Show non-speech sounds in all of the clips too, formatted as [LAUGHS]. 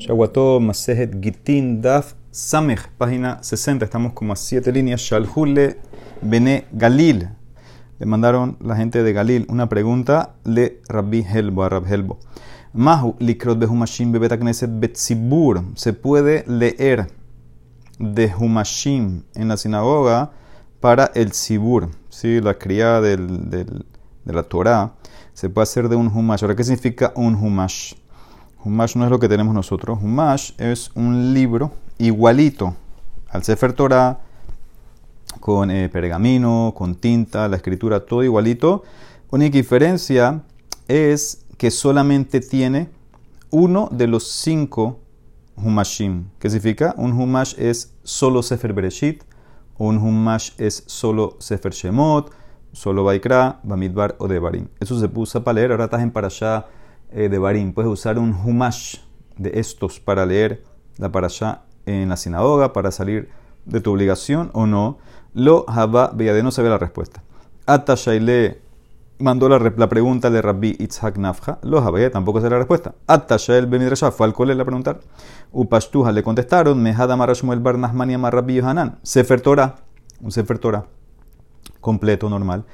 Shawato Masejet Gitin Daf Samech, página 60. Estamos como a siete líneas. Shalhule Bene Galil. Le mandaron la gente de Galil una pregunta le Rabbi Helbo a Rab Helbo. Mahu likrot behumashim bebet knesset betzibur. Se puede leer de humashim en la sinagoga para el zibur, ¿sí? la cría del, del, de la Torah. Se puede hacer de un humash. Ahora, ¿qué significa un humash? Humash no es lo que tenemos nosotros. Humash es un libro igualito al Sefer Torah, con eh, pergamino, con tinta, la escritura, todo igualito. Única diferencia es que solamente tiene uno de los cinco humashim. ¿Qué significa? Un humash es solo Sefer Bereshit, un humash es solo Sefer Shemot, solo Baikra, Bamidbar o Devarim. Eso se puso para leer, ahora estás en Parashah eh, de Barim. Puedes usar un humash de estos para leer la parasha en la sinagoga, para salir de tu obligación o no. Lo Haba Beyade no sabe la respuesta. Atashaile mandó la, la, pregunta de Rabbi Itzhak Nafja. Lo Haba tampoco sabe la respuesta. Atashael Bemidrashah fue al cole a preguntar. Upashtuja le contestaron. Mehada Marashmuel Bar Nahmani Yohanan. Sefer Torah. Un Sefer Torah completo, normal.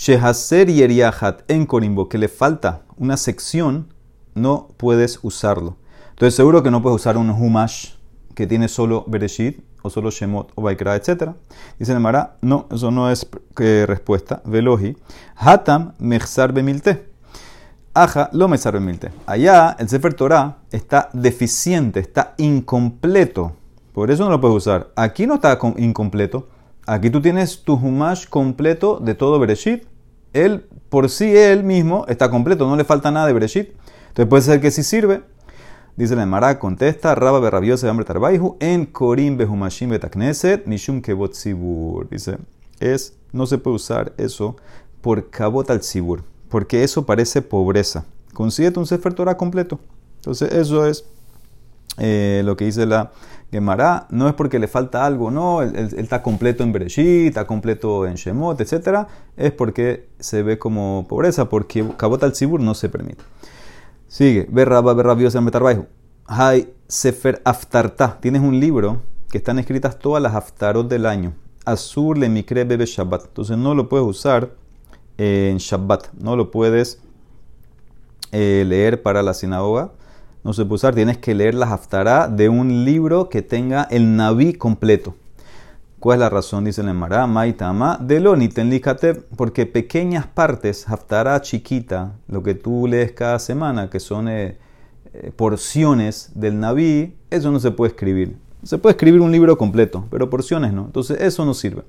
Shehaser Yeriahat en Corimbo, que le falta una sección, no puedes usarlo. Entonces, seguro que no puedes usar un Humash que tiene solo Bereshit o solo Shemot o Baikra, etc. Dice el Mara, no, eso no es eh, respuesta. Velohi. Hatam Mechsar Bemilte. Aja lo Mechsar Bemilte. Allá el Sefer Torah está deficiente, está incompleto. Por eso no lo puedes usar. Aquí no está incompleto. Aquí tú tienes tu Humash completo de todo Bereshit. Él, por sí, él mismo está completo, no le falta nada de Bereshit. Entonces puede ser que sí sirve. Dice la Emara, contesta, Rabba berrabiosa de hambre tarbaihu, en Korim behumashim betakneset, mishum kebot sibur. Dice, es, no se puede usar eso por kabot al sibur, porque eso parece pobreza. Consíguete un Sefer Torah completo. Entonces, eso es eh, lo que dice la Gemara, no es porque le falta algo, no, él, está completo en Bereshit, está completo en Shemot, etc. Es porque se ve como pobreza, porque Kabot al Sibur no se permite. Sigue, Berraba, Berrabios en Betarbaihu. Hay Sefer Aftarta, tienes un libro que están escritas todas las Aftarot del año. Azur le mikre bebe Shabbat. Entonces no lo puedes usar en Shabbat, no lo puedes eh, leer para la sinagoga no se puede usar, tienes que leer la Haftarah de un libro que tenga el Naví completo. ¿Cuál es la razón? Dice el Emara, Maitama, de lo porque pequeñas partes, Haftarah chiquita, lo que tú lees cada semana, que son eh, eh, porciones del Naví, eso no se puede escribir. Se puede escribir un libro completo, pero porciones no. Entonces eso no sirve.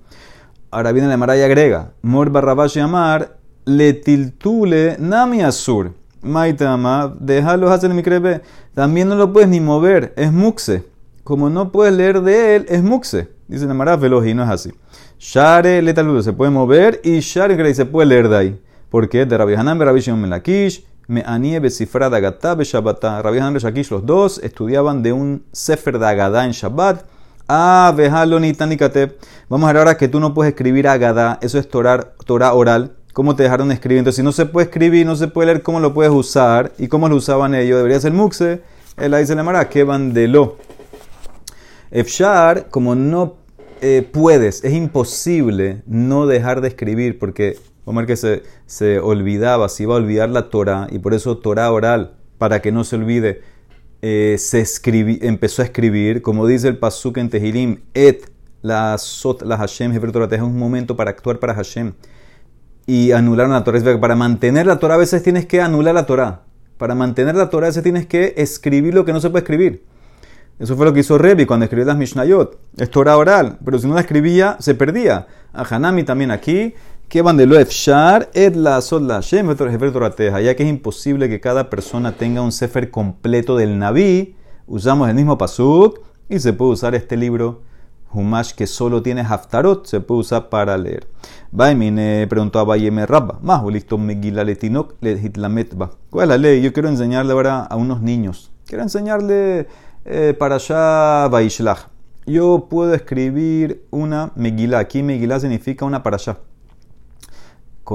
Ahora viene la Emara y agrega, Mor Barrabash llamar, letiltule nami asur. Maitama, déjalo hacer mi crepe. También no lo puedes ni mover, es muxe. Como no puedes leer de él, es muxe. Dice la Mara y no es así. Share letal se puede mover y Share se puede leer de ahí. Porque de Rabbi Hanan Rabbi Shimon Melakish, me anie besifrada gata beshabata. Rabbi Hanan Beshakish, los dos estudiaban de un Sefer de Agadá en Shabbat. Ah, vejalo ni Vamos a ver ahora que tú no puedes escribir Agadá, eso es Torah, Torah oral cómo te dejaron escribir. Entonces, si no se puede escribir, no se puede leer, ¿cómo lo puedes usar? ¿Y cómo lo usaban ellos? Debería ser muxe. Él ahí se le llamará que lo Efshar, como no eh, puedes, es imposible no dejar de escribir, porque ver que se, se olvidaba, se iba a olvidar la Torah, y por eso Torah oral, para que no se olvide, eh, se empezó a escribir, como dice el Pasuk en Tehilim, et la sot la Hashem, es un momento para actuar para Hashem y anularon la Torah. Para mantener la Torah a veces tienes que anular la Torah. Para mantener la Torah a veces tienes que escribir lo que no se puede escribir. Eso fue lo que hizo Revi cuando escribió las Mishnayot. Es Torah oral, pero si no la escribía, se perdía. A Hanami también aquí, que van de lo efshar, et la shem, ya que es imposible que cada persona tenga un sefer completo del Naví, usamos el mismo pasuk y se puede usar este libro Humash que solo tiene Haftarot se puede usar para leer. Baimine preguntó a Bayeme Rabba, más listo Megila Letinok Hitlametba. ¿Cuál es la ley? Yo quiero enseñarle ahora a unos niños. Quiero enseñarle eh, para allá Baishlach. Yo puedo escribir una Megilá. Aquí Megilá significa una para allá.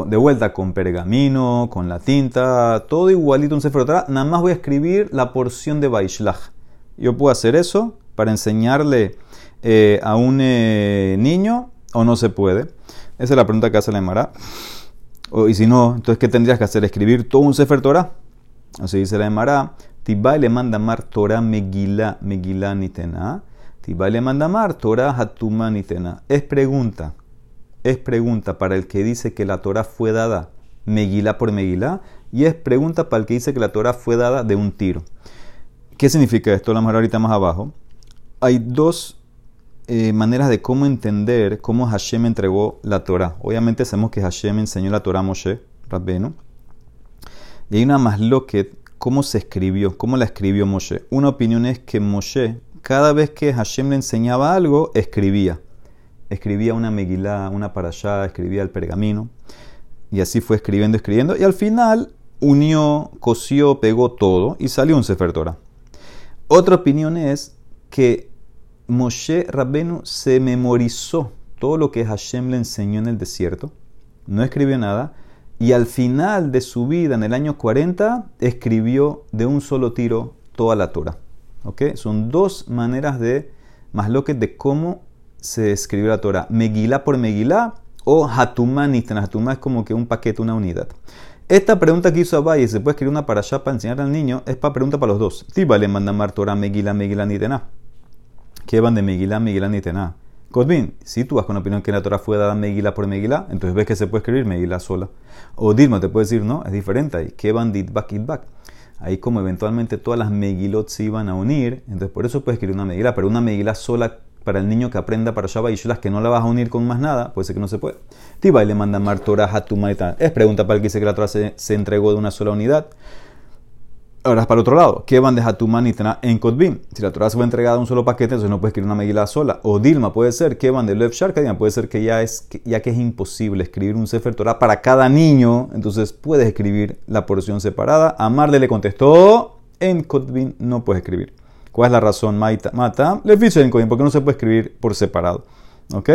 De vuelta con pergamino, con la tinta, todo igualito un Sefer Nada más voy a escribir la porción de Baishlach Yo puedo hacer eso para enseñarle eh, a un eh, niño o no se puede. Esa es la pregunta que hace la Emara. y si no, entonces, ¿qué tendrías que hacer? ¿Escribir todo un Sefer Torah? Así dice la Emara. Tibai le manda mar Torah Megilá, Megilá Nitena. Tibai le manda mar Torah Hatuma Nitena. Es pregunta. Es pregunta para el que dice que la Torah fue dada Megilá por Megilá. Y es pregunta para el que dice que la Torah fue dada de un tiro. ¿Qué significa esto? La vamos ahorita más abajo. Hay dos eh, maneras de cómo entender cómo Hashem entregó la Torah. Obviamente sabemos que Hashem enseñó la Torah a Moshe, Rabbenu. Y hay una más loquet cómo se escribió, cómo la escribió Moshe. Una opinión es que Moshe, cada vez que Hashem le enseñaba algo, escribía. Escribía una megilá, una parashá, escribía el pergamino. Y así fue escribiendo, escribiendo. Y al final unió, cosió, pegó todo y salió un Sefer Torah. Otra opinión es que Moshe Rabbenu se memorizó todo lo que Hashem le enseñó en el desierto. No escribió nada y al final de su vida, en el año 40, escribió de un solo tiro toda la Torah. ¿Ok? Son dos maneras de, más lo que de cómo se escribió la Torah. Megilá por Megilá o Hatumá Nistana. Hatumá es como que un paquete, una unidad. Esta pregunta que hizo Abaye, ¿se puede escribir una para allá para enseñar al niño? Es para pregunta para los dos. Tiba le manda mar Torah Megilá, Megilá Nitena. ¿Qué van de Megilá, Megilá Nitena? Cosbin, si tú vas con la opinión que la Torah fue dada Megilá por Megilá, entonces ves que se puede escribir Megilá sola. O Dilma te puede decir, no, es diferente ahí. ¿Qué van Ditbak Itbak? Ahí como eventualmente todas las Megilot se iban a unir, entonces por eso puedes escribir una Megilá, pero una Megilá sola para el niño que aprenda para Shabbat y las que no la vas a unir con más nada, puede ser que no se puede. Tiba y le manda Mar Torah a tu Es pregunta para el que dice que la Torah se, se entregó de una sola unidad. Ahora es para otro lado. ¿Qué van de Hatumán y en Kotbim? Si la Torah fue entregada a un solo paquete, entonces no puede escribir una megila sola. O Dilma puede ser. ¿Qué van de Lev Sharkadian? Puede ser que ya, es, ya que es imposible escribir un Sefer Torah para cada niño, entonces puedes escribir la porción separada. Amarle le contestó, en Kotbim no puedes escribir. ¿Cuál es la razón? Mata. Le en Kotbim, porque no se puede escribir por separado. ¿Ok?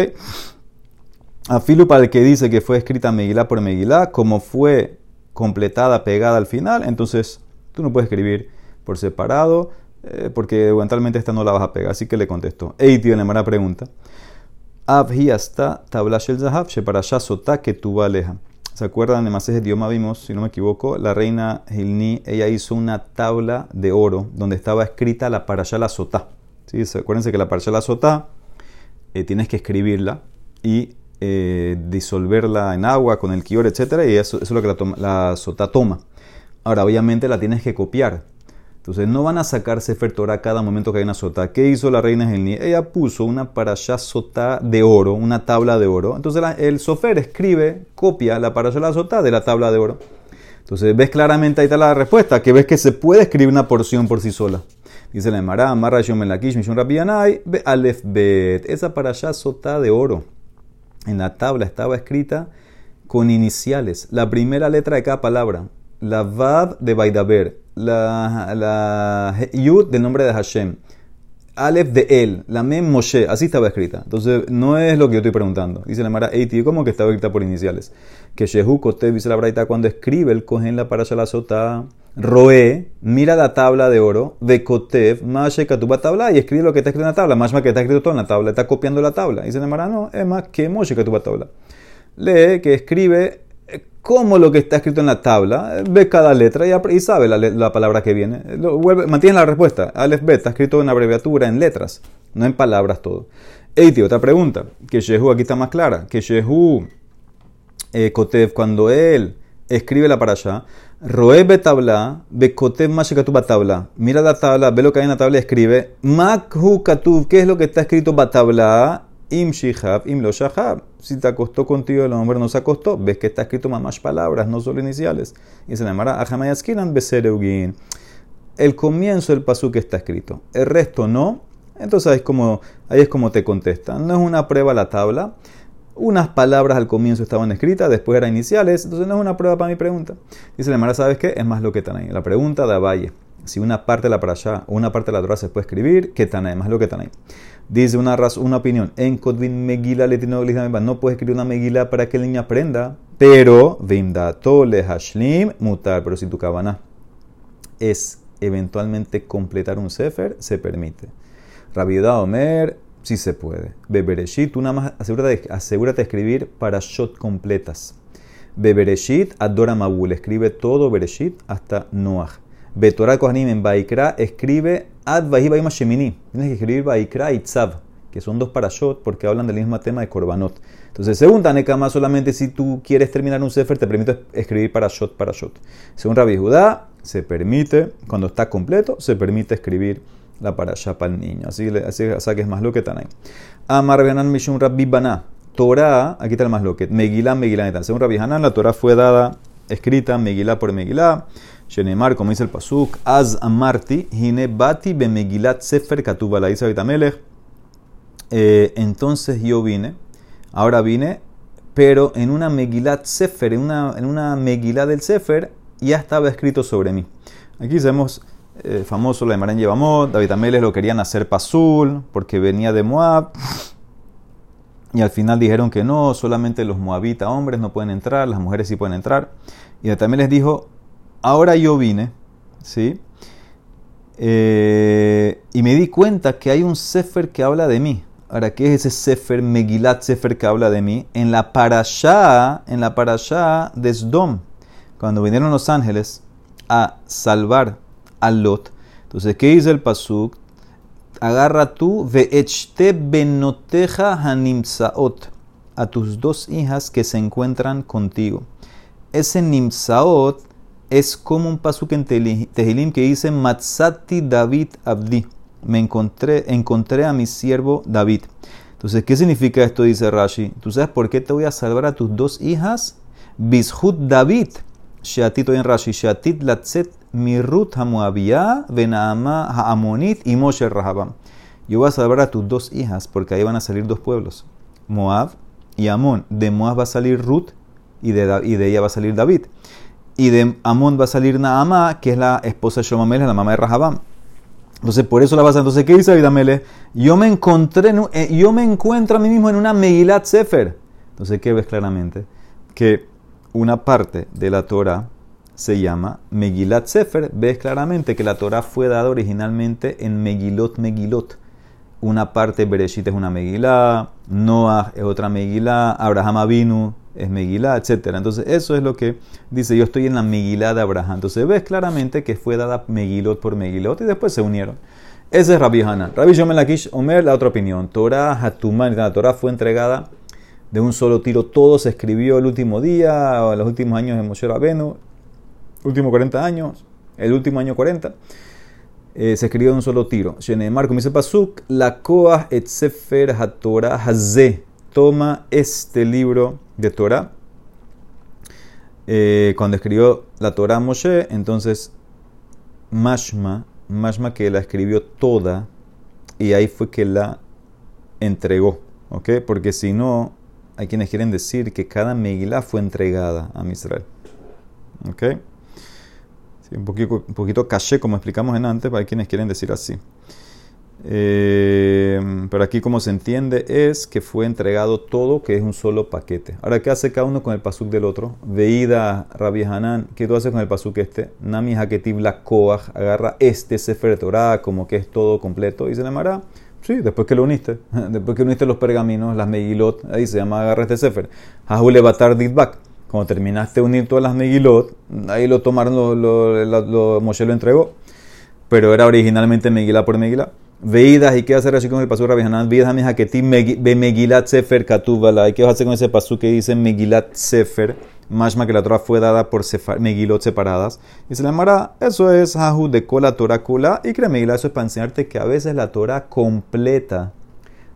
Afilu para el que dice que fue escrita Megilá por Megilá, como fue completada, pegada al final, entonces Tú no puedes escribir por separado eh, porque eventualmente esta no la vas a pegar. Así que le contesto. Ey, tío, mala pregunta. Abhi hasta para que tu aleja. ¿Se acuerdan? de de idioma vimos, si no me equivoco, la reina Hilni, ella hizo una tabla de oro donde estaba escrita la parashá la sotá. ¿Sí? Acuérdense que la parashá la sotá eh, tienes que escribirla y eh, disolverla en agua con el kior, etc. Y eso, es lo que la, la sotá toma. Ahora, obviamente la tienes que copiar. Entonces, no van a sacar Sefer cada momento que hay una sota. ¿Qué hizo la reina Gelni? Ella puso una parashá sota de oro, una tabla de oro. Entonces, el sofer escribe, copia la parashá la sota de la tabla de oro. Entonces, ves claramente ahí está la respuesta, que ves que se puede escribir una porción por sí sola. Dice la Emara, Marra Melakish, Mishun Rabianai, Be Alef Bet. Esa parashá sota de oro en la tabla estaba escrita con iniciales, la primera letra de cada palabra la Vav de Baidaber, la, la Yud del nombre de Hashem, Aleph de él, la Mem Moshe, así estaba escrita. Entonces, no es lo que yo estoy preguntando. Dice la Mara Eiti, ¿cómo que estaba escrita por iniciales? Que Shehu Kotev, dice la Braita, cuando escribe el cogen la para Sota, Roe, mira la tabla de oro de Kotev, Mashe Katuba tabla, y escribe lo que está escrito en la tabla. Más que está escrito todo en la tabla, está copiando la tabla. Dice la Mara, no, es más que Moshe Katuba tabla. Lee que escribe como lo que está escrito en la tabla, ve cada letra y, sabe la, palabra que viene. mantiene la respuesta. Aleph Bet está escrito en abreviatura, en letras, no en palabras todo. Eiti, otra pregunta, que Shehu aquí está más clara, que Shehu eh, Kotev, cuando él escribe la para allá, Roe betabla, bekotev mashekatuba tabla. Mira la tabla, ve lo que hay en la tabla y escribe. Makhu katuv, ¿qué es lo que está escrito batabla? Im shihab, im lo shahab. Si te acostó contigo el hombre no se acostó, ves que está escrito más palabras, no solo iniciales. Y se llamará Ajamayaskinan Besereugin. El comienzo del pasú que está escrito, el resto no. Entonces ahí es, como, ahí es como te contestan. No es una prueba la tabla. Unas palabras al comienzo estaban escritas, después eran iniciales, entonces no es una prueba para mi pregunta. Dice la ¿sabes qué? Es más lo que están ahí. La pregunta de Valle si una parte de la o una parte de la Torah se puede escribir, que tan más lo que tan ahí. Dice una, una opinión, en Kodvin Megila no puedes escribir una Megila para que el niño aprenda, pero Vimdato le Hashlim mutar, pero si tu cabana es eventualmente completar un sefer, se permite. Rabiudá Omer, sí se puede. Bebereshit, tú nada más asegúrate, asegúrate de escribir para shot completas. Bebereshit, Adora Mabul, escribe todo Bereshit hasta Noach. Betorah Kohanim en Baikra, escribe Ad Vahiba Shemini. Tienes que escribir Baikra y Tzav, que son dos parashot porque hablan del mismo tema de Korbanot. Entonces, según Tanekama, solamente si tú quieres terminar un sefer, te permite escribir parashot, parashot. Según Rabbi Judá, se permite, cuando está completo, se permite escribir la parasha para el niño. Así, así, así que es más lo que Tanay. Amar Benan Mishun Rabbi Baná. Torah, aquí está el más lo que. Megilá, Megilá. Según Rabbi Hanan, la Torah fue dada, escrita, Megilá por Megilá. Shenemar, como dice el Pasuk, Az Amarti, Hine Bati be Megilat Sefer Katuba, la dice Abitamelech. Eh, entonces yo vine, ahora vine, pero en una Megilat Sefer, en una, en una Megilá del Sefer, ya estaba escrito sobre mí. Aquí vemos eh, famoso la de Marán Yevamot, David lo querían hacer Pasul porque venía de Moab. Y al final dijeron que no, solamente los moabitas hombres no pueden entrar, las mujeres sí pueden entrar. Y también les dijo, ahora yo vine, ¿sí? Eh, y me di cuenta que hay un Sefer que habla de mí. Ahora, ¿qué es ese Sefer, Megilat Sefer que habla de mí? En la parashá, en la parashá de Sdom, cuando vinieron los ángeles a salvar a Lot. Entonces, ¿qué dice el Pasuk? agarra tú, ve'echte benoteja hanimsaot, a tus dos hijas que se encuentran contigo. Ese nimsaot es como un pasuk en Tehilim que dice, matzati David abdi. Me encontré, encontré a mi siervo David. Entonces, ¿qué significa esto? Dice Rashi. ¿Tú sabes por qué te voy a salvar a tus dos hijas? Bishut David. Sheatit en Rashi. Sheatit latzet Mirut Hamoabiyah, Benaama Haamonit y Moshe Rahabam. Yo voy a salvar a tus dos hijas porque ahí van a salir dos pueblos, Moab y Amón. De Moab va a salir Ruth y de, y de ella va a salir David. Y de Amón va a salir Naamá, que es la esposa de Shomamele, la mamá de Rahabam. Entonces, por eso la vas a... Entonces, ¿qué dice David Yo me encontré, eh, yo me encuentro a mí mismo en una Megilat Sefer. Entonces, ¿qué ves claramente? Que una parte de la Torah se llama Megilat Sefer. Ves claramente que la Torah fue dada originalmente en Megilot Megilot. Una parte Bereshit es una Megilá, Noah es otra Megilá, Abraham Avinu es Megilá, etc. Entonces, eso es lo que dice: Yo estoy en la Megilá de Abraham. Entonces, ves claramente que fue dada Megilot por Megilot y después se unieron. Ese es Rabbi Hanan. Rabbi Yomen Lakish Omer, la otra opinión. Torah Hatuman, la Torah fue entregada de un solo tiro. Todo se escribió el último día, o los últimos años de Moshe Rabenu último 40 años, el último año 40, eh, se escribió de un solo tiro. Shenemar, como Pasuk, la Koah et Sefer HaTorah Hazeh. Toma este libro de Torah. Eh, cuando escribió la Torah Moshe, entonces Mashma, Mashma que la escribió toda y ahí fue que la entregó. ¿Ok? Porque si no, hay quienes quieren decir que cada Megillah fue entregada a Israel. ¿Ok? un, poquito, un poquito caché, como explicamos en antes, para quienes quieren decir así. Eh, pero aquí como se entiende es que fue entregado todo, que es un solo paquete. Ahora, ¿qué hace cada uno con el pasuk del otro? Veida Rabbi Hanan, ¿qué tú haces con el pasuk este? Nami Haketiv la Koach, agarra este Sefer Torah como que es todo completo y se le llamará. Sí, después que lo uniste, [LAUGHS] después que uniste los pergaminos, las Megilot, ahí se llama agarra este Sefer. Hahule Batar Ditbak. Cuando terminaste de unir todas las Megilot, ahí lo tomaron, lo, lo, Moshe lo entregó. Pero era originalmente Megilá por Megilá. Veidas, ¿y qué hacer así con el pasú Rabbi Hanan? Veidas, mi jaquetí, be Megilat Sefer Katubala. ¿Y qué hacer con ese pasú que dice Megilat Sefer? Mashma que la Torah fue dada por Megilot separadas. Y se le llamará, eso es Hahu de Kola Torah Kula. Y cree Megilá, eso es para enseñarte que a veces la Torah completa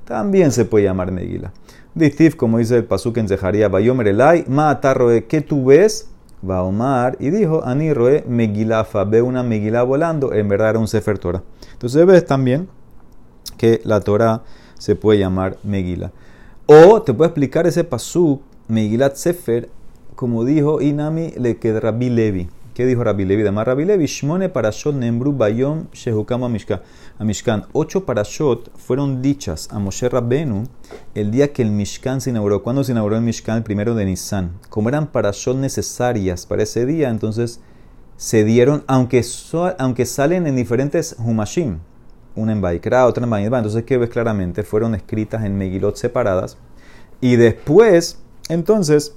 también se puede llamar Megilá. Distif, como dice el Pasuk en Zeharia, Bayomer Elai, Maatarroe, ¿qué tú ves? Va Omar y dijo, Ani Roe Megilafa, ve una Megilá volando, en verdad era un Sefer Torah. Entonces ves también que la Torah se puede llamar Megila. O te puede explicar ese Pasuk, Megilat Sefer, como dijo Inami le que Rabbi Levi. ¿Qué dijo Rabbi Levi? Además, Rabbi Levi, Shmone parashot nembru bayom shehukam a Mishkan. Ocho parashot fueron dichas a Moshe Rabbenu el día que el Mishkan se inauguró. ¿Cuándo se inauguró el Mishkan? El primero de Nisan. Como eran parashot necesarias para ese día, entonces se dieron, aunque, aunque salen en diferentes humashim, una en Baikra, otra en Baikra, entonces que ves claramente, fueron escritas en Megilot separadas, y después, entonces,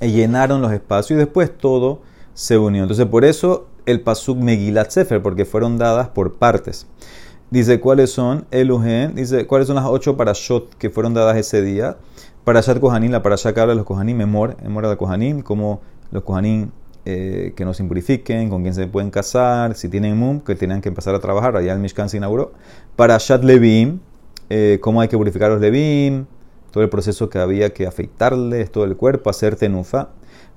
llenaron los espacios y después todo se unió. Entonces, por eso el Pasuk Megilat Sefer, porque fueron dadas por partes. Dice cuáles son Elugen, dice cuáles son las ocho parashot que fueron dadas ese día. Parashat Kohanim, la parashat que habla de los Kohanim, Memor, Memor de Kohanim, como los Kohanim eh, que nos impurifiquen, con quién se pueden casar, si tienen mum, que tienen que empezar a trabajar, allá el Mishkan se inauguró. Parashat Levim, eh, cómo hay que purificar los Levim, todo el proceso que había que afeitarles, todo el cuerpo, hacer tenufa.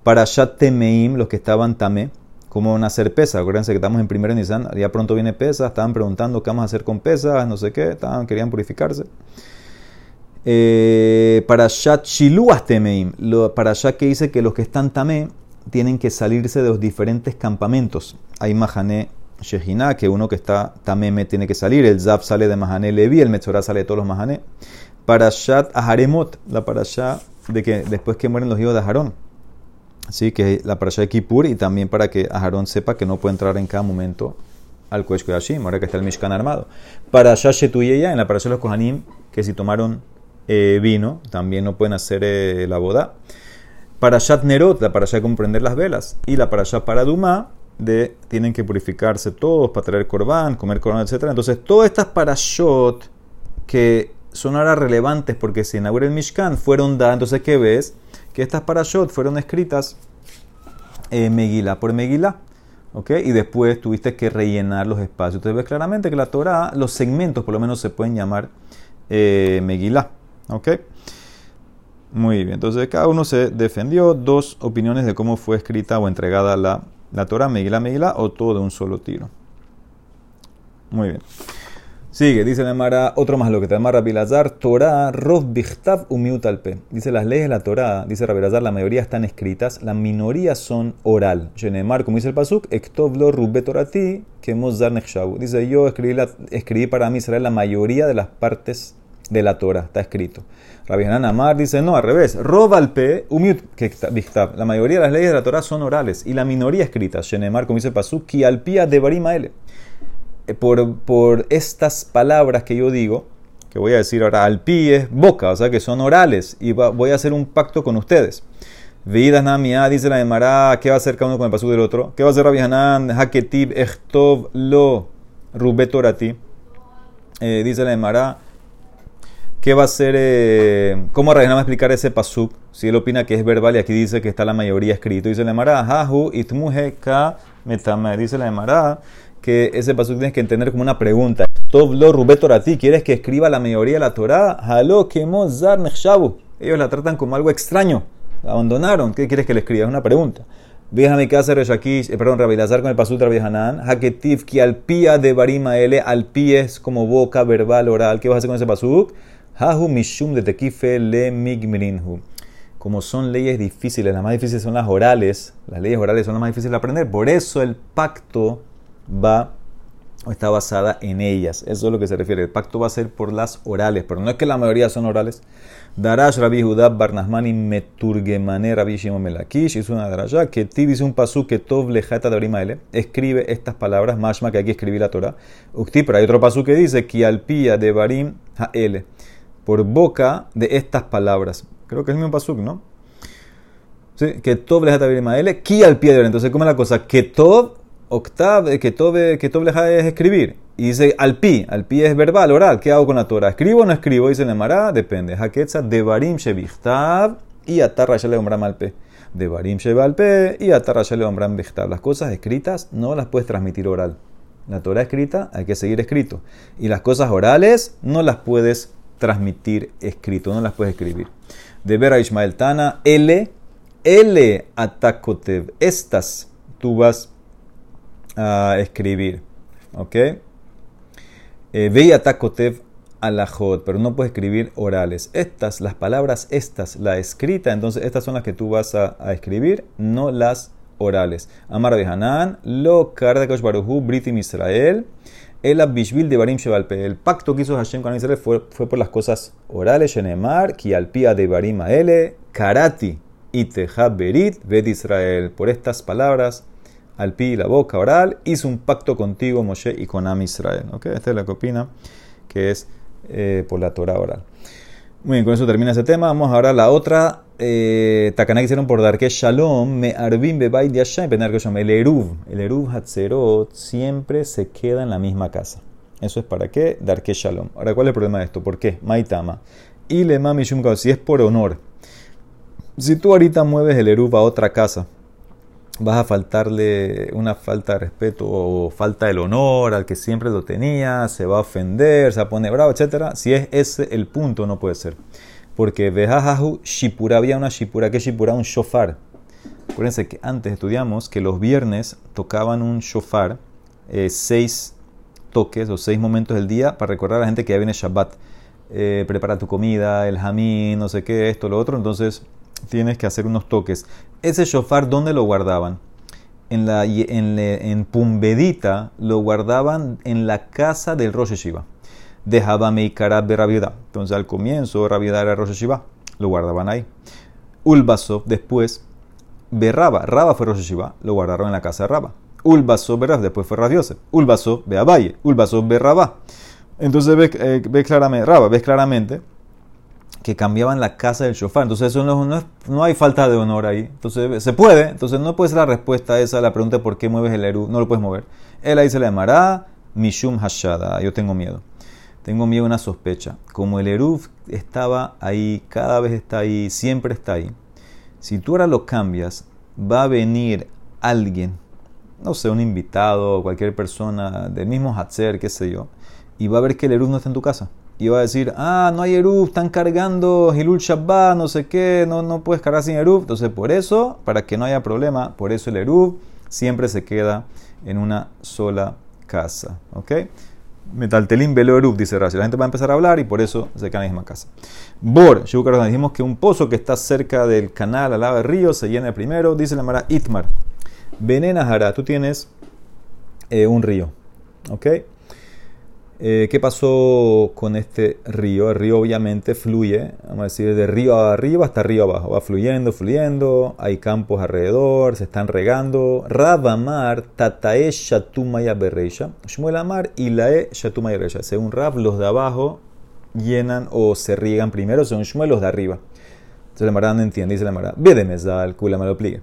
Parashat Temeim, los que estaban tamé, cómo van a hacer pesas. Acuérdense que estamos en primera Nisan, ya pronto viene pesas, estaban preguntando qué vamos a hacer con pesas, no sé qué, estaban, querían purificarse. Eh, para Shat Shiluas para Shat que dice que los que están tamé tienen que salirse de los diferentes campamentos. Hay Mahané Shejina, que uno que está tameme tiene que salir, el Zab sale de Mahané Levi, el Metzorah sale de todos los Mahané. Parashat Aharemot, la parasha de que después que mueren los hijos de Aharón Así que la parasha de Kippur y también para que Aarón sepa que no puede entrar en cada momento al Kodesh Kodashim, ahora que está el Mishkan armado. Parasha Shetuyeya, en la parasha de los Kohanim, que si tomaron eh, vino, también no pueden hacer eh, la boda. Parashat Nerot, la parasha de comprender las velas. Y la parasha Paraduma, de tienen que purificarse todos para traer corbán, comer corbán, etc. Entonces, todas estas parashot que son ahora relevantes porque se inaugura el Mishkan fueron dadas. Entonces, ¿qué ves? que estas parashot fueron escritas eh, Megilá por Megilá. ¿ok? Y después tuviste que rellenar los espacios. Entonces ves claramente que la Torah, los segmentos por lo menos se pueden llamar eh, Megilá. Muy bien, entonces cada uno se defendió dos opiniones de cómo fue escrita o entregada la, la Torah, Megilá, Megilá, o todo de un solo tiro. Muy bien. Sigue, dice la Mara, otro más lo que te amarra Bilazar, Torah, Rov Bichtav Umiut Alpe. Dice las leyes de la Torah, dice Rabilazar, la mayoría están escritas, la minoría son oral. Genemar, como dice el Pasuk, Ektovlo Rubbe Torati, que Mozar Dice, yo escribí, para mí Israel la mayoría de las partes de la Torah, está escrito. Rabbi Amar dice, no, al revés, Rov Alpe Umiut Bichtav. La mayoría de las leyes de la Torah son orales y la minoría escritas. Genemar, como dice el Pasuk, Ki Alpia de Eh, por, estas palabras que yo digo, que voy a decir ahora al pie, boca, o sea que son orales, y voy a hacer un pacto con ustedes. Vidas Namia, dice la Emara, ¿qué va a hacer cada uno con el paso del otro? ¿Qué va a hacer Rabbi Hanan? Haketib, Echtov, Lo, Rubetorati. Eh, dice la Emara, ¿qué va a hacer? Eh, ¿Cómo Rabbi va a explicar ese pasuk? Si él opina que es verbal y aquí dice que está la mayoría escrito. Dice la Emara, Hahu, Itmuhe, Ka, Metame. Dice la Emara, que ese paso tienes que entender como una pregunta. Toblo ti ¿quieres que escriba la mayoría de la Torah? Halo kemozar Ellos la tratan como algo extraño. La abandonaron. ¿Qué quieres que le escriba? Es una pregunta. Veja mi casa Reshakish, eh, perdón, Rabilazar con el pasú de Hanan. Haketiv ki alpía de barima alpía es como boca, verbal, oral. ¿Qué vas a hacer con ese pasuk? Hahu mishum de tekife le migmirinhu. Como son leyes difíciles, las más difíciles son las orales. Las leyes orales son las más difíciles de aprender. Por eso el pacto va o está basada en ellas. Eso es lo que se refiere. El pacto va a ser por las orales, pero no es que la mayoría son orales. Darash Rabbi Judá Barnasmani Meturgemane Rabbi Shimon Melakish hizo una darasha que ti dice un pasú que Tov Lejata de Ele escribe estas palabras, mashma que hay que escribir la Torah. Ukti, pero hay otro pasú que dice que alpía de Barim Haele por boca de estas palabras. Creo que es el mismo ¿no? Sí, que Tov Lejata de Barim Haele, ki al pie de Entonces, ¿cómo es la cosa? Que Tov octav, que tobe, que es escribir. Y dice al pi, al pi es verbal, oral. ¿Qué hago con la Torah? ¿Escribo o no escribo? Dice Nemara, depende. Haketza de barim shebichtav y atarra le ombram al pe. De barim pe y atarra le ombram bichtav. Las cosas escritas no las puedes transmitir oral. La Torah escrita hay que seguir escrito. Y las cosas orales no las puedes transmitir escrito, no las puedes escribir. De ver a Ismael Tana, L, L atakotev. Estas tú vas a escribir. ¿Ok? Eh, Veía takotev alajot, pero no puedes escribir orales. Estas, las palabras estas, la escrita, entonces estas son las que tú vas a, escribir, no las orales. Amar de Hanan, lo kardakosh baruhu, britim Israel, el bishvil de barim shebalpe. El pacto que hizo Hashem con Israel fue, fue por las cosas orales, shenemar, ki alpia de barim aele, karati, y berit, ved Israel. Por estas palabras al pi, la boca oral, hizo un pacto contigo, Moshe, y con Am Israel. Esta es la que opina que es eh, por la Torah oral. Muy bien, con eso termina ese tema. Vamos ahora a la otra eh, Takaná que hicieron por Darke Shalom, me Arbim Bebay de El Eruv, el Eruv Hatzerot siempre se queda en la misma casa. Eso es para qué? Darke Shalom. Ahora, ¿cuál es el problema de esto? ¿Por qué? Maitama. Y le mami si es por honor. Si tú ahorita mueves el Eruv a otra casa, vas a faltarle una falta de respeto o falta del honor al que siempre lo tenía, se va a ofender, se va bravo, etc. Si es ese el punto, no puede ser. Porque Vejajahu Shipura, había una Shipura, que Shipura? Un shofar. Acuérdense que antes estudiamos que los viernes tocaban un shofar, eh, seis toques o seis momentos del día para recordar a la gente que ya viene Shabbat. Eh, prepara tu comida, el jamín, no sé qué, esto, lo otro. Entonces tienes que hacer unos toques. Ese shofar, ¿dónde lo guardaban? En, la, en, en Pumbedita lo guardaban en la casa del Rosh Shiva. Dejaba Meikara de Rabiudá. Entonces al comienzo Rabiudá era Rosh Shiva. Lo guardaban ahí. Ulbasov después Berraba. Raba fue Rosh Shiva. Lo guardaron en la casa de Raba. Ulbasov. Después fue Radiose. Ulbasov Beabaye. Ulbasov Berraba. Entonces ves, eh, claramente, Raba, ves claramente que cambiaban la casa del shofar. Entonces eso no, no, hay falta de honor ahí. Entonces se puede. Entonces no puede ser la respuesta esa, la pregunta de por qué mueves el Eru. No lo puedes mover. Él ahí se le llamará Mishum Hashada. Yo tengo miedo. Tengo miedo a una sospecha. Como el Eruf estaba ahí, cada vez está ahí, siempre está ahí. Si tú ahora lo cambias, va a venir alguien, no sé, un invitado, cualquier persona del mismo Hatzer, qué sé yo, y va a ver que el Eruf no está en tu casa y va a decir, ah, no hay Eruv, están cargando Hilul Shabbat, no sé qué, no, no puedes cargar sin Eruv. Entonces, por eso, para que no haya problema, por eso el Eruv siempre se queda en una sola casa. ¿Ok? Metaltelín velo Eruv, dice Rashi. La gente va a empezar a hablar y por eso se queda en la misma casa. Bor, nos dijimos que un pozo que está cerca del canal al lado del río se llena primero, dice la Mara Itmar. Venenahara, tú tienes eh, un río. ¿Ok? Eh, ¿Qué pasó con este río? El río obviamente fluye, vamos a decir, de río arriba hasta río abajo. Va fluyendo, fluyendo, hay campos alrededor, se están regando. Rabamar, Tatae Shatumaya Berreisha. Shmuel Amar y Lae Shatumaya Berreisha. Según Rab, los de abajo llenan o se riegan primero, según Shmuel, los de arriba. Entonces la Mará no entiende, dice la Mará. el Kula me lo pligue.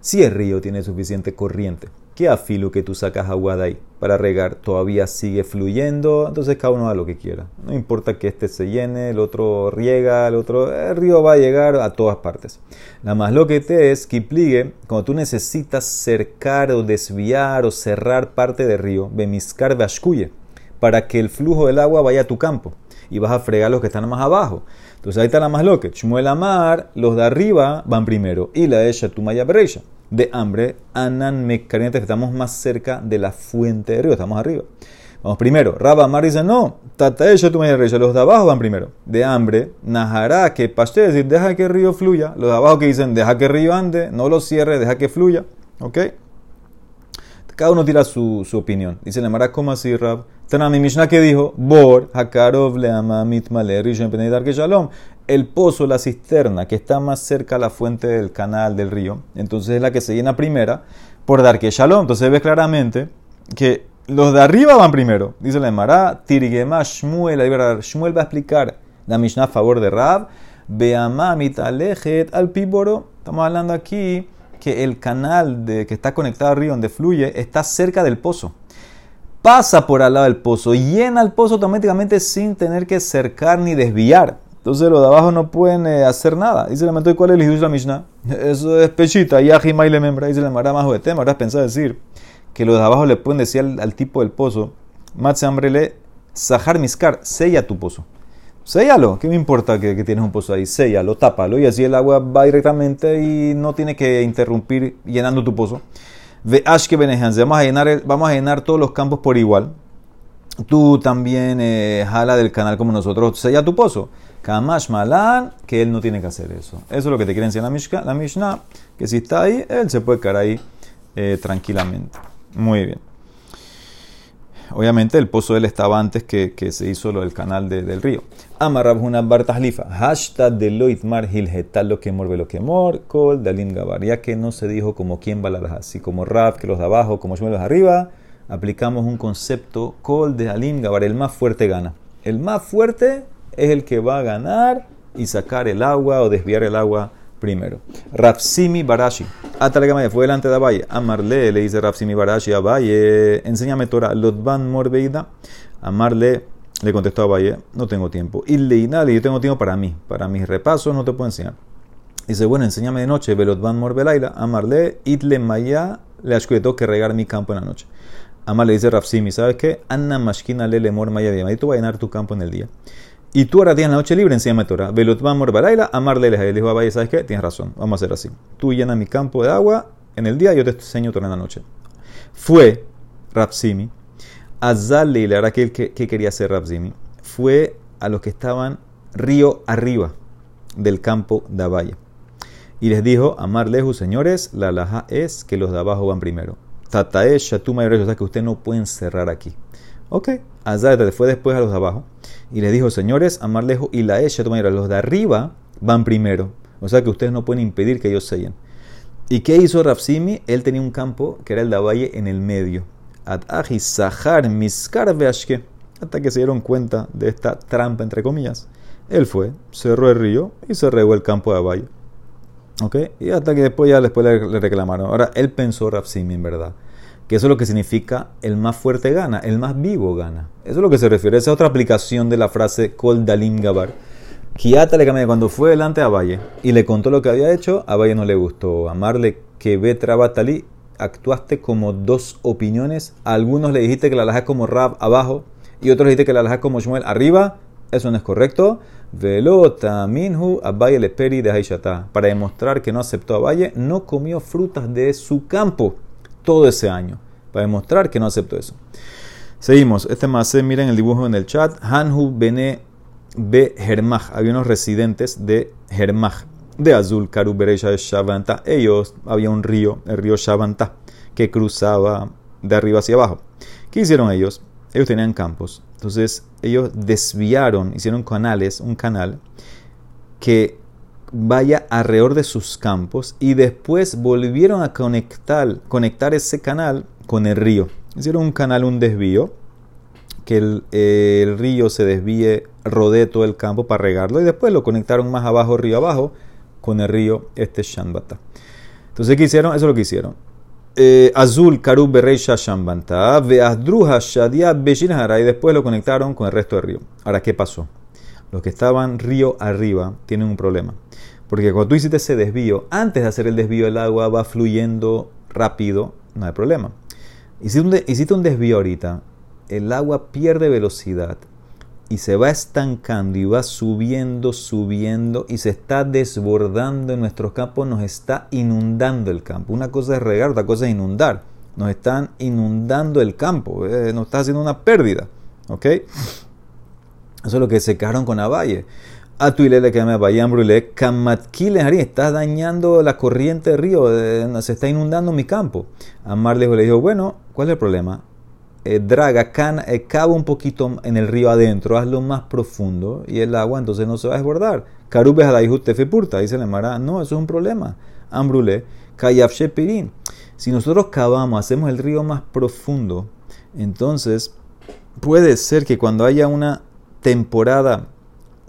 Si el río tiene suficiente corriente ¿Qué afilo que tú sacas agua de ahí para regar todavía sigue fluyendo? Entonces cada uno haga lo que quiera. No importa que este se llene, el otro riega, el otro... El río va a llegar a todas partes. Nada más lo que te es que pligue, cuando tú necesitas cercar o desviar o cerrar parte del río, bemiscar bashkuye, para que el flujo del agua vaya a tu campo y vas a fregar los que están más abajo. Entonces ahí está la más loca. Shmuel Amar, los de arriba van primero y la de Shatumaya Bereisha de hambre, Anan Mekariente, que estamos más cerca de la fuente de río, estamos arriba. Vamos primero. Rabba Mar dice, no, Tataesha tu los de abajo van primero. De hambre, Najará, que paste, decir, deja que el río fluya. Los de abajo que dicen, deja que el río ande, no lo cierre, deja que fluya. ¿Ok? Cada uno tira su, su opinión. Dice la Mara, ¿cómo así, Rab? mi Mishnah que dijo, Bor, Hakarov, Leama, Mitmale, Rishon, que Shalom. El pozo, la cisterna, que está más cerca a la fuente del canal, del río, entonces es la que se llena primera por dar que Shalom. Entonces ves claramente que los de arriba van primero. Dice la Mara, Tirigema, Shmuel, Shmuel va a explicar la Mishnah a favor de Rab. Beama, Mitalejet, al Píboro. Estamos hablando aquí que el canal de, que está conectado al río donde fluye está cerca del pozo. Pasa por al lado del pozo, llena el pozo automáticamente sin tener que cercar ni desviar. Entonces los de abajo no pueden eh, hacer nada. Dice el cuál es el la Mishnah? [LAUGHS] Eso es pechita, yaji le membra. Dice la Mara más de tema. Ahora pensado decir que los de abajo le pueden decir al, tipo del pozo, Matse hambrele, Sahar Miskar, sella tu pozo. Séllalo, ¿qué me importa que, tienes un pozo ahí? Séllalo, tápalo y así el agua va directamente y no tiene que interrumpir llenando tu pozo. Ve Ashke vamos a llenar, vamos a llenar todos los campos por igual. Tú también eh, jala del canal como nosotros, sella tu pozo. Kamash Malan, que él no tiene que hacer eso. Eso es lo que te quiere enseñar la la Mishnah, que si está ahí, él se puede quedar ahí eh, tranquilamente. Muy bien. obviamente el pozo de él estaba antes que, se hizo lo del canal del río. Amarrab una bartahlifa. Hashtag de loitmar hilhetal lo que morbe lo que mor, kol dalim gabar. Ya que no se dijo como quién va la así como Rab, que los de abajo, como yo los de arriba, aplicamos un concepto kol de alim gabar. El más fuerte gana. El más fuerte es el que va a ganar y sacar el agua o desviar el agua primero. Rafsimi Barashi. Atalagama fue delante de Abaye. Amarle le dice Rafsimi Barashi a Abaye. Enséñame Torah. Lotban Morbeida. Amarle le contestó a Abaye. No tengo tiempo. Y Leinali, yo tengo tiempo para mí. Para mis repasos no te puedo enseñar. Dice, bueno, enséñame de noche. Velotban Morbelaila. Amarle. Itle Maya. Le tengo que regar mi campo en la noche. Amarle dice Rafsimi. ¿Sabes qué? Anna Mashkina le mor Maya. Tú vas a llenar tu campo en el día. Y tú ahora tienes la noche libre, enséñame Torah. Velutmamor balaila, amarle le dijo a ¿sabes qué? Tienes razón, vamos a hacer así. Tú llenas mi campo de agua en el día yo te enseño Torah en la noche. Fue Rapsimi, Azal y ahora que, que, quería hacer Rapsimi, fue a los que estaban río arriba del campo de Abaya. Y les dijo, amar lejos, señores, la laja es que los de abajo van primero. Tatae, Shatuma y o sea que ustedes no pueden cerrar aquí. Ok, Azal fue después a los de abajo y le dijo, señores, amar lejos y la Esha, los de arriba van primero. O sea que ustedes no pueden impedir que ellos sellen. ¿Y qué hizo Rafsimi? Él tenía un campo que era el de valle en el medio. Hasta que se dieron cuenta de esta trampa, entre comillas. Él fue, cerró el río y se regó el campo de valle. ¿Ok? Y hasta que después ya después le reclamaron. Ahora, él pensó Rafsimi en verdad que eso es lo que significa el más fuerte gana, el más vivo gana. Eso es lo que se refiere. Esa es otra aplicación de la frase Kol Dalim Gabar. Kiata le cuando fue delante a Valle y le contó lo que había hecho, a Valle no le gustó. Amarle que Betra Batali, actuaste como dos opiniones. A algunos le dijiste que la laja como Rab abajo y otros le dijiste que la laja como Shmuel arriba. Eso no es correcto. Velota minhu Valle le peri de. Para demostrar que no aceptó a Valle, no comió frutas de su campo todo ese año, para demostrar que no aceptó eso. Seguimos, este más miren el dibujo en el chat, Hanhu Bene Be Hermaj, había unos residentes de Hermaj, de Azul, Karu Bereisha de Shavanta, ellos, había un río, el río Shavanta, que cruzaba de arriba hacia abajo. ¿Qué hicieron ellos? Ellos tenían campos, entonces ellos desviaron, hicieron canales, un canal que vaya alrededor de sus campos y después volvieron a conectar, conectar ese canal con el río. Hicieron un canal, un desvío, que el, río se desvíe, rodee todo el campo para regarlo y después lo conectaron más abajo, río abajo, con el río este Shambata. Entonces, ¿qué hicieron? Eso es lo que hicieron. Eh, azul, Karub, Bereisha, Shambanta, Veazdruja, Shadia, Bejinhara y después lo conectaron con el resto del río. Ahora, ¿qué pasó? Los que estaban río arriba tienen un problema porque cuando tú hiciste ese desvío, antes de hacer el desvío el agua va fluyendo rápido, no hay problema. Hiciste un, desvío ahorita, el agua pierde velocidad y se va estancando y va subiendo, subiendo y se está desbordando en nuestros campos, nos está inundando el campo. Una cosa es regar, otra cosa es inundar. Nos están inundando el campo, eh, nos está haciendo una pérdida. ¿Ok? Eso es lo que se quedaron con Avalle. A tu le que me vayan brulé, Kamatkile estás dañando la corriente del río, eh, se está inundando mi campo. Amarle le dijo, bueno, ¿cuál es el problema? Eh, draga, can, eh, cava un poquito en el río adentro, hazlo más profundo y el agua entonces no se va a desbordar. Karube tefe purta, dice la Mara, no, eso es un problema. Ambrule, kayafshe. Si nosotros cavamos, hacemos el río más profundo, entonces puede ser que cuando haya una temporada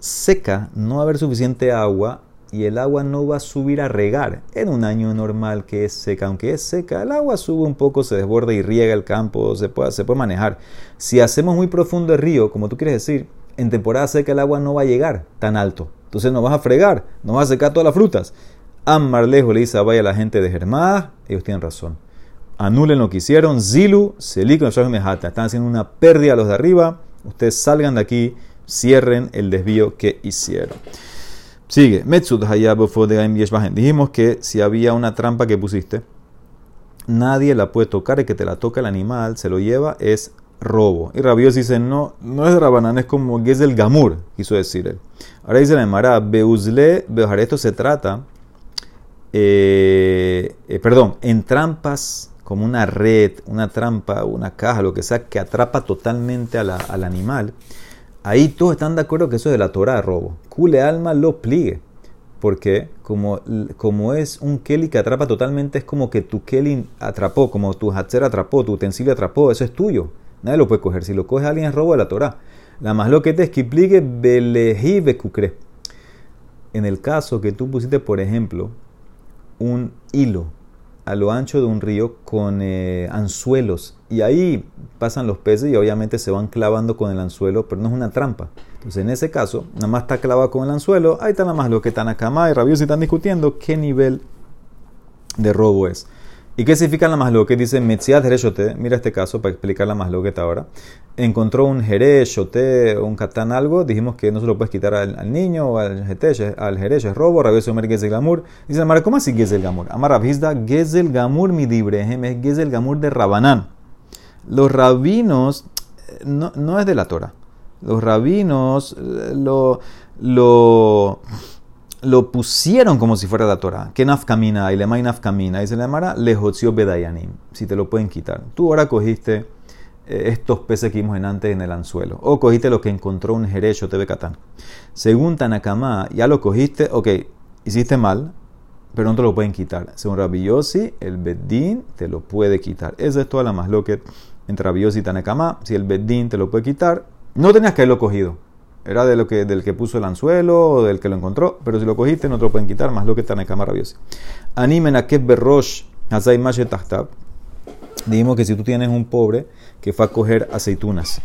seca, no va a haber suficiente agua y el agua no va a subir a regar. En un año normal que es seca, aunque es seca, el agua sube un poco, se desborda y riega el campo, se puede, se puede manejar. Si hacemos muy profundo el río, como tú quieres decir, en temporada seca el agua no va a llegar tan alto. Entonces no vas a fregar, no vas a secar todas las frutas. Amarlejo le dice vaya la gente de Germá, ellos tienen razón. Anulen lo que hicieron, Zilu, Selico, Mejata. Están haciendo una pérdida a los de arriba. Ustedes salgan de aquí cierren el desvío que hicieron. Sigue. Dijimos que si había una trampa que pusiste, nadie la puede tocar, el que te la toca el animal, se lo lleva, es robo. Y Rabios dice, no, no es Rabanán, es como que es el Gamur, quiso decir él. Ahora dice la Emara, Beuzle, esto se trata, eh, eh, perdón, en trampas como una red, una trampa, una caja, lo que sea, que atrapa totalmente al animal, ahí todos están de acuerdo que eso es de la Torah robo. Cule alma lo pliegue. Porque como, como es un keli que atrapa totalmente, es como que tu keli atrapó, como tu hatzer atrapó, tu utensilio atrapó, eso es tuyo. Nadie lo puede coger. Si lo coge alguien es robo de la Torah. La más lo es que pligue beleji becukre. En el caso que tú pusiste, por ejemplo, un hilo a lo ancho de un río con eh, anzuelos y ahí pasan los peces y obviamente se van clavando con el anzuelo, pero no es una trampa. Entonces en ese caso, nada más está clavado con el anzuelo, ahí está nada más lo que están acá y están discutiendo qué nivel de robo es. ¿Y qué significa la masloque? Dice Metziat Jereshote. Mira este caso para explicar la masloqueta ahora. Encontró un Jereshote un Catán algo. Dijimos que no se lo puedes quitar al, niño o al Jetesh, al Jeresh es robo. Rabioso Omer Gezel Gamur. Dice Amara, ¿cómo así Gezel Gamur? Amar Rabhizda Gezel Gamur mi es Gezel Gamur de Rabanán. Los rabinos no, no es de la Torah. Los rabinos lo. lo lo pusieron como si fuera la Torah. ¿Qué nafkamina? Y le nafkamina. Y se le llamará lejotio bedayanim. Si te lo pueden quitar. Tú ahora cogiste eh, estos peces que vimos en antes en el anzuelo. O cogiste lo que encontró un jerecho tebekatán. Según Tanakama, ya lo cogiste. Ok, hiciste mal, pero no te lo pueden quitar. Según Rabbi el Beddin te lo puede quitar. Esa es toda la más lo que entre Rabbi y Tanakama. Si el Beddin te lo puede quitar, no tenías que haberlo cogido. Era de lo que, del que puso el anzuelo o del que lo encontró, pero si lo cogiste no te lo pueden quitar, más lo que cama rabioso. Animen a que berrosh hazai Dijimos que si tú tienes un pobre que fue a coger aceitunas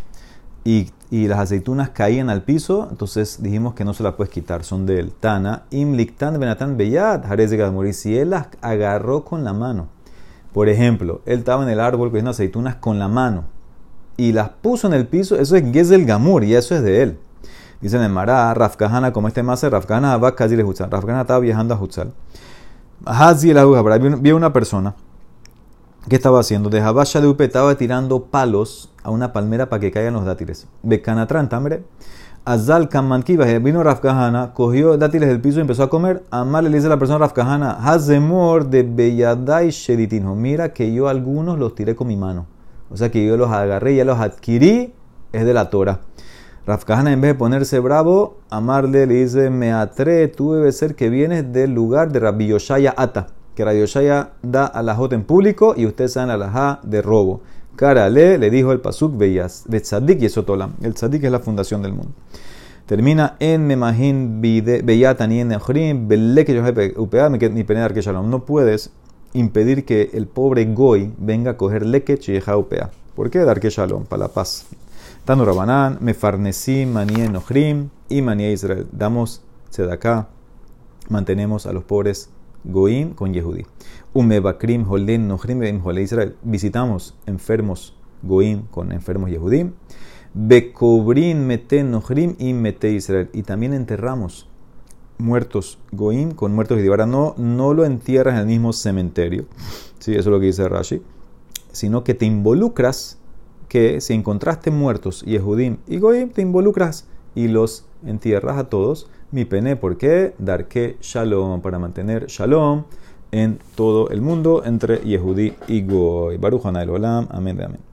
y, y, las aceitunas caían al piso, entonces dijimos que no se las puedes quitar, son del Tana. Imliktan benatan beyad, morir. Si él las agarró con la mano, por ejemplo, él estaba en el árbol cogiendo aceitunas con la mano y las puso en el piso, eso es Gezel Gamur y eso es de él. Dice en Mará, Rafkahana, como este más, Rafkahana va casi de Hutzal. Rafkahana estaba viajando a Hutzal. Hazi el vio una persona que estaba haciendo. De Habasha de Upe estaba tirando palos a una palmera para que caigan los dátiles. Becanatran, tambre. Azal Kamankiva, vino Rafkahana, cogió dátiles del piso y empezó a comer. Amar le dice a la persona Rafkahana, Hazemor de Beyadai Sheditinho. Mira que yo algunos los tiré con mi mano. O sea que yo los agarré, ya los adquirí, es de la Torah. Rafkahana, en vez de ponerse bravo, amarle le dice, me atre, tú debes ser que vienes del lugar de Rabbi Yoshaya Ata, que Rabbi Yoshaya da alajot en público y ustedes saben alajá de robo. Karale le dijo el pasuk Beyas, de Tzadik y Esotolam. El Tzadik es la fundación del mundo. Termina en Memajin Beyatan y en Neochrim, Beleke Upea, mi penedar que Shalom. No puedes impedir que el pobre Goy venga a coger Leke Upea. ¿Por qué? Dar que Shalom, para la paz. Tanu Rabanán, Mefarnesim, Manie Nohrim y Manie Israel. Damos acá, mantenemos a los pobres Goim con Yehudi. Umebakrim, Nohrim, Israel. Visitamos enfermos Goim con enfermos Yehudim. Bekobrin, Mete, Nohrim y Mete Israel. Y también enterramos muertos Goim con muertos de Ahora no, no lo entierras en el mismo cementerio. Sí, eso es lo que dice Rashi. Sino que te involucras que si encontraste muertos Yehudim y Goim, te involucras y los entierras a todos. Mi pene, ¿por qué? Dar que shalom, para mantener shalom en todo el mundo entre Yehudí y Goy. Baruch Olam, amén amén.